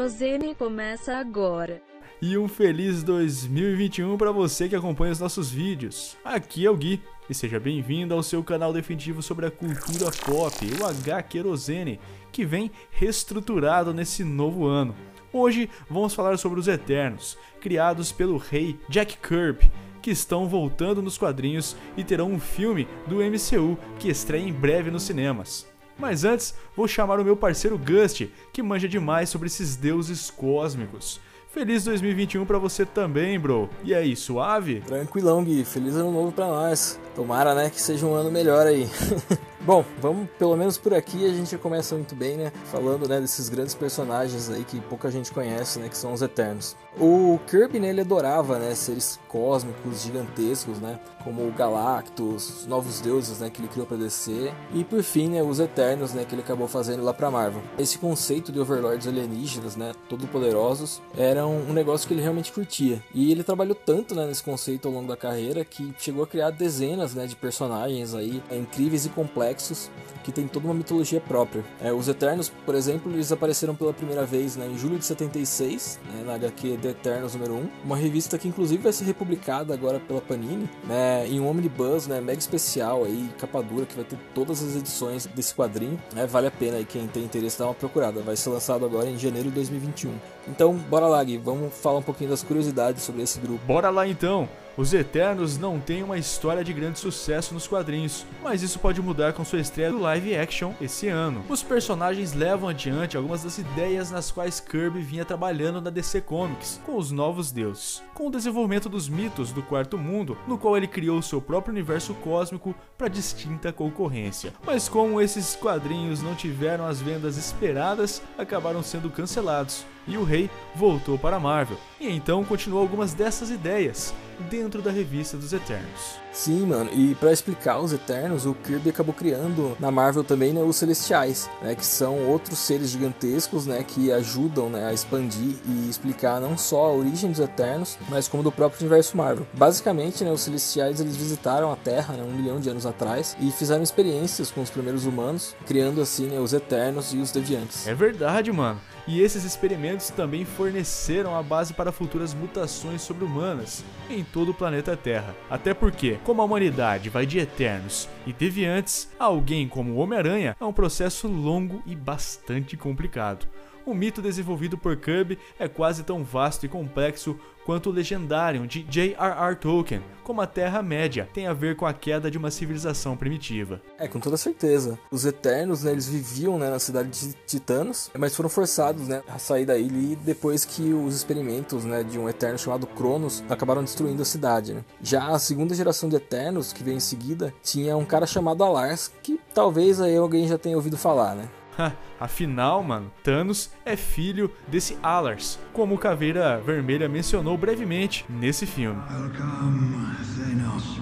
Querosene começa agora. E um feliz 2021 para você que acompanha os nossos vídeos. Aqui é o Gui e seja bem-vindo ao seu canal definitivo sobre a cultura pop, o H Querosene, que vem reestruturado nesse novo ano. Hoje vamos falar sobre os Eternos, criados pelo rei Jack Kirby, que estão voltando nos quadrinhos e terão um filme do MCU que estreia em breve nos cinemas. Mas antes, vou chamar o meu parceiro Gust, que manja demais sobre esses deuses cósmicos. Feliz 2021 para você também, bro. E aí, suave? Tranquilão, Gui. Feliz ano novo para nós. Tomara, né, que seja um ano melhor aí. Bom, vamos pelo menos por aqui a gente começa muito bem, né? Falando né, desses grandes personagens aí que pouca gente conhece, né? Que são os Eternos. O Kirby, né, ele adorava, né? Seres cósmicos, gigantescos, né? Como o Galactus, os novos deuses, né? Que ele criou para DC. E por fim, né? Os Eternos, né? Que ele acabou fazendo lá pra Marvel. Esse conceito de overlords alienígenas, né? Todo poderosos, era um, um negócio que ele realmente curtia. E ele trabalhou tanto, né? Nesse conceito ao longo da carreira que chegou a criar dezenas, né? De personagens aí incríveis e complexos complexos que tem toda uma mitologia própria. É, os Eternos, por exemplo, eles apareceram pela primeira vez né, em julho de 76, né, na HQ The Eternos número 1, uma revista que inclusive vai ser republicada agora pela Panini, né, em um Omnibus, né, mega especial aí, capa dura, que vai ter todas as edições desse quadrinho. Né, vale a pena aí quem tem interesse dar uma procurada. Vai ser lançado agora em janeiro de 2021. Então, bora lá, Gui, vamos falar um pouquinho das curiosidades sobre esse grupo. Bora lá então! Os Eternos não têm uma história de grande sucesso nos quadrinhos, mas isso pode mudar com sua estreia do live action esse ano. Os personagens levam adiante algumas das ideias nas quais Kirby vinha trabalhando na DC Comics, com os novos deuses, com o desenvolvimento dos mitos do Quarto Mundo, no qual ele criou seu próprio universo cósmico para distinta concorrência. Mas como esses quadrinhos não tiveram as vendas esperadas, acabaram sendo cancelados e o rei voltou para a Marvel. E então continuou algumas dessas ideias dentro da revista dos Eternos. Sim, mano, e para explicar os Eternos, o Kirby acabou criando na Marvel também né, os Celestiais, né, que são outros seres gigantescos, né, que ajudam né, a expandir e explicar não só a origem dos Eternos, mas como do próprio universo Marvel. Basicamente, né, os Celestiais eles visitaram a Terra né, um milhão de anos atrás e fizeram experiências com os primeiros humanos, criando assim né, os Eternos e os Deviantes. É verdade, mano. E esses experimentos também forneceram a base para futuras mutações sobre-humanas em todo o planeta Terra. Até porque, como a humanidade vai de eternos e deviantes, alguém como o Homem-Aranha é um processo longo e bastante complicado. O mito desenvolvido por Kirby é quase tão vasto e complexo quanto o legendário de J.R.R. Tolkien, como a Terra-média tem a ver com a queda de uma civilização primitiva. É, com toda certeza. Os Eternos, né, eles viviam né, na cidade de Titanos, mas foram forçados né, a sair da ilha depois que os experimentos né, de um Eterno chamado Cronos acabaram destruindo a cidade. Né. Já a segunda geração de Eternos, que veio em seguida, tinha um cara chamado Alars, que talvez aí alguém já tenha ouvido falar, né? Afinal, mano, Thanos é filho desse Alars, como o Caveira Vermelha mencionou brevemente nesse filme. Welcome, Thanos,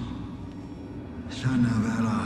son of Alas.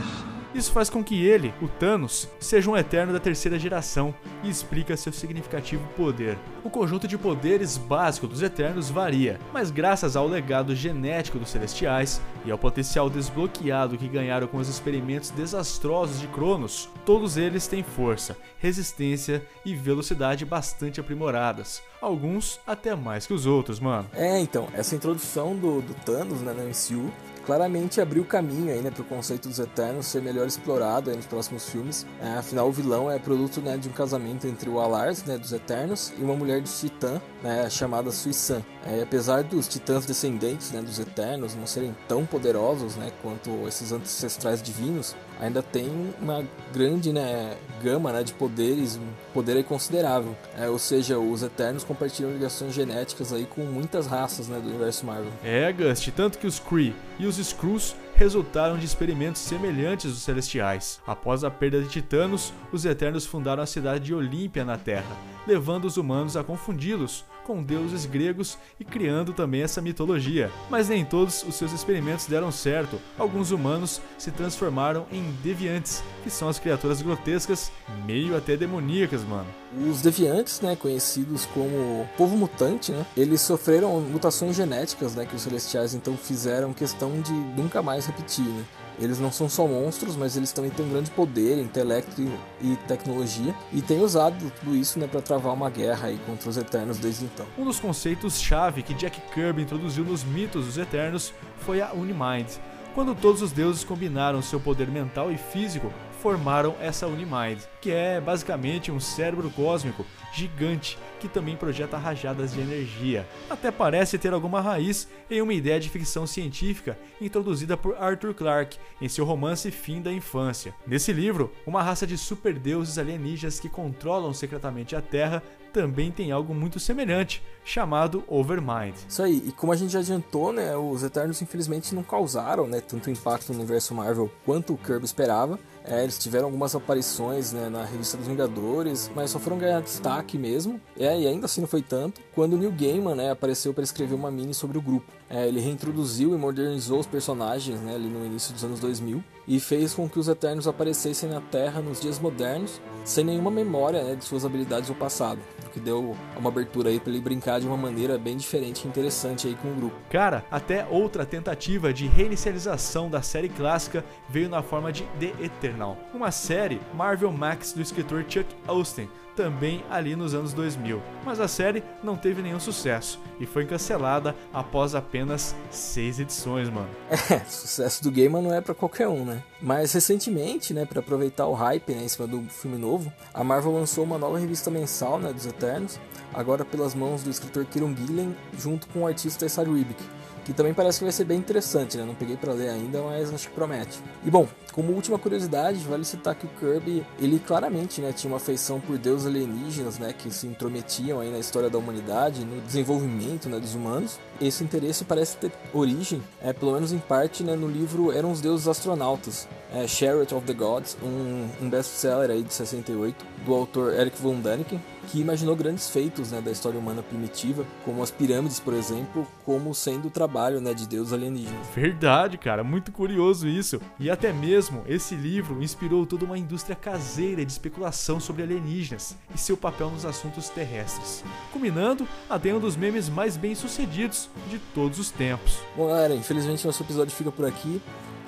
Isso faz com que ele, o Thanos, seja um eterno da terceira geração e explica seu significativo poder. O conjunto de poderes básico dos Eternos varia, mas graças ao legado genético dos Celestiais e ao potencial desbloqueado que ganharam com os experimentos desastrosos de Cronos, todos eles têm força, resistência e velocidade bastante aprimoradas. Alguns até mais que os outros, mano. É, então, essa introdução do, do Thanos né, no MCU claramente abriu caminho aí, né, para o conceito dos Eternos ser melhor explorado aí nos próximos filmes. É, afinal, o vilão é produto né, de um casamento entre o Alars, né, dos Eternos, e uma mulher de Titã, né, chamada Suisan. É, apesar dos Titãs descendentes né, dos Eternos não serem tão poderosos né, quanto esses ancestrais divinos, ainda tem uma grande né, gama né, de poderes, um poder considerável. É, ou seja, os Eternos compartilham ligações genéticas aí com muitas raças né, do universo Marvel. É, Gust, tanto que os Kree e os Skrulls resultaram de experimentos semelhantes dos Celestiais. Após a perda de Titanos, os Eternos fundaram a cidade de Olímpia na Terra, levando os humanos a confundi-los com deuses gregos e criando também essa mitologia. Mas nem todos os seus experimentos deram certo. Alguns humanos se transformaram em deviantes, que são as criaturas grotescas, meio até demoníacas, mano. Os deviantes, né, conhecidos como povo mutante, né, eles sofreram mutações genéticas, né, que os celestiais então fizeram questão de nunca mais repetir, né? Eles não são só monstros, mas eles também têm um grande poder, intelecto e tecnologia, e têm usado tudo isso né, para travar uma guerra aí contra os Eternos desde então. Um dos conceitos-chave que Jack Kirby introduziu nos mitos dos Eternos foi a Unimind. Quando todos os deuses combinaram seu poder mental e físico, formaram essa Unimind, que é basicamente um cérebro cósmico gigante que também projeta rajadas de energia. Até parece ter alguma raiz em uma ideia de ficção científica introduzida por Arthur Clarke em seu romance Fim da Infância. Nesse livro, uma raça de superdeuses alienígenas que controlam secretamente a Terra também tem algo muito semelhante, chamado Overmind. Isso aí, e como a gente já adiantou, né, os Eternos infelizmente não causaram né, tanto impacto no universo Marvel quanto o Kirby esperava. É, eles tiveram algumas aparições né, na revista dos Vingadores, mas só foram ganhar destaque mesmo. É, e ainda assim não foi tanto. Quando Neil Gaiman né, apareceu para escrever uma mini sobre o grupo. É, ele reintroduziu e modernizou os personagens né, ali no início dos anos 2000 e fez com que os Eternos aparecessem na Terra nos dias modernos, sem nenhuma memória né, de suas habilidades do passado, que deu uma abertura aí para ele brincar de uma maneira bem diferente e interessante aí com o grupo. Cara, até outra tentativa de reinicialização da série clássica veio na forma de The Eternal, uma série Marvel Max do escritor Chuck Austin, também ali nos anos 2000. Mas a série não teve nenhum sucesso e foi cancelada após apenas seis edições, mano. É, sucesso do Gaiman não é para qualquer um, né? Mas recentemente, né, para aproveitar o hype né, em cima do filme novo, a Marvel lançou uma nova revista mensal né, dos Agora pelas mãos do escritor Kieron Gillen, junto com o artista Essar Ribic que também parece que vai ser bem interessante, né? Não peguei para ler ainda, mas acho que promete. E bom, como última curiosidade, vale citar que o Kirby, ele claramente, né, tinha uma afeição por deuses alienígenas, né, que se intrometiam aí na história da humanidade, no desenvolvimento, né, dos humanos. Esse interesse parece ter origem, é pelo menos em parte, né, no livro Eram os Deuses Astronautas, é, Chariot of the Gods, um, um best-seller aí de 68, do autor Eric von Däniken, que imaginou grandes feitos né, da história humana primitiva, como as pirâmides, por exemplo, como sendo o trabalho né, de deuses alienígenas. Verdade, cara, muito curioso isso. E até mesmo esse livro inspirou toda uma indústria caseira de especulação sobre alienígenas e seu papel nos assuntos terrestres, culminando até um dos memes mais bem sucedidos de todos os tempos. Bom, galera, infelizmente nosso episódio fica por aqui.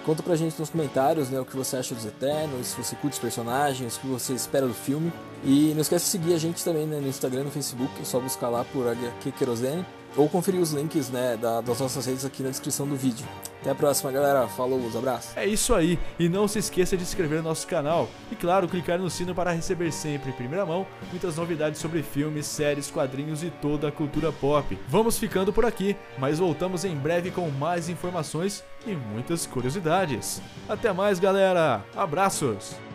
Conta pra gente nos comentários né, o que você acha dos Eternos, se você curte os personagens, o que você espera do filme. E não esquece de seguir a gente também né, no Instagram e no Facebook, é só buscar lá por HQ Querosene ou conferir os links né, da, das nossas redes aqui na descrição do vídeo. Até a próxima, galera. Falou, os abraços. É isso aí. E não se esqueça de se inscrever no nosso canal. E claro, clicar no sino para receber sempre, em primeira mão, muitas novidades sobre filmes, séries, quadrinhos e toda a cultura pop. Vamos ficando por aqui, mas voltamos em breve com mais informações e muitas curiosidades. Até mais, galera. Abraços!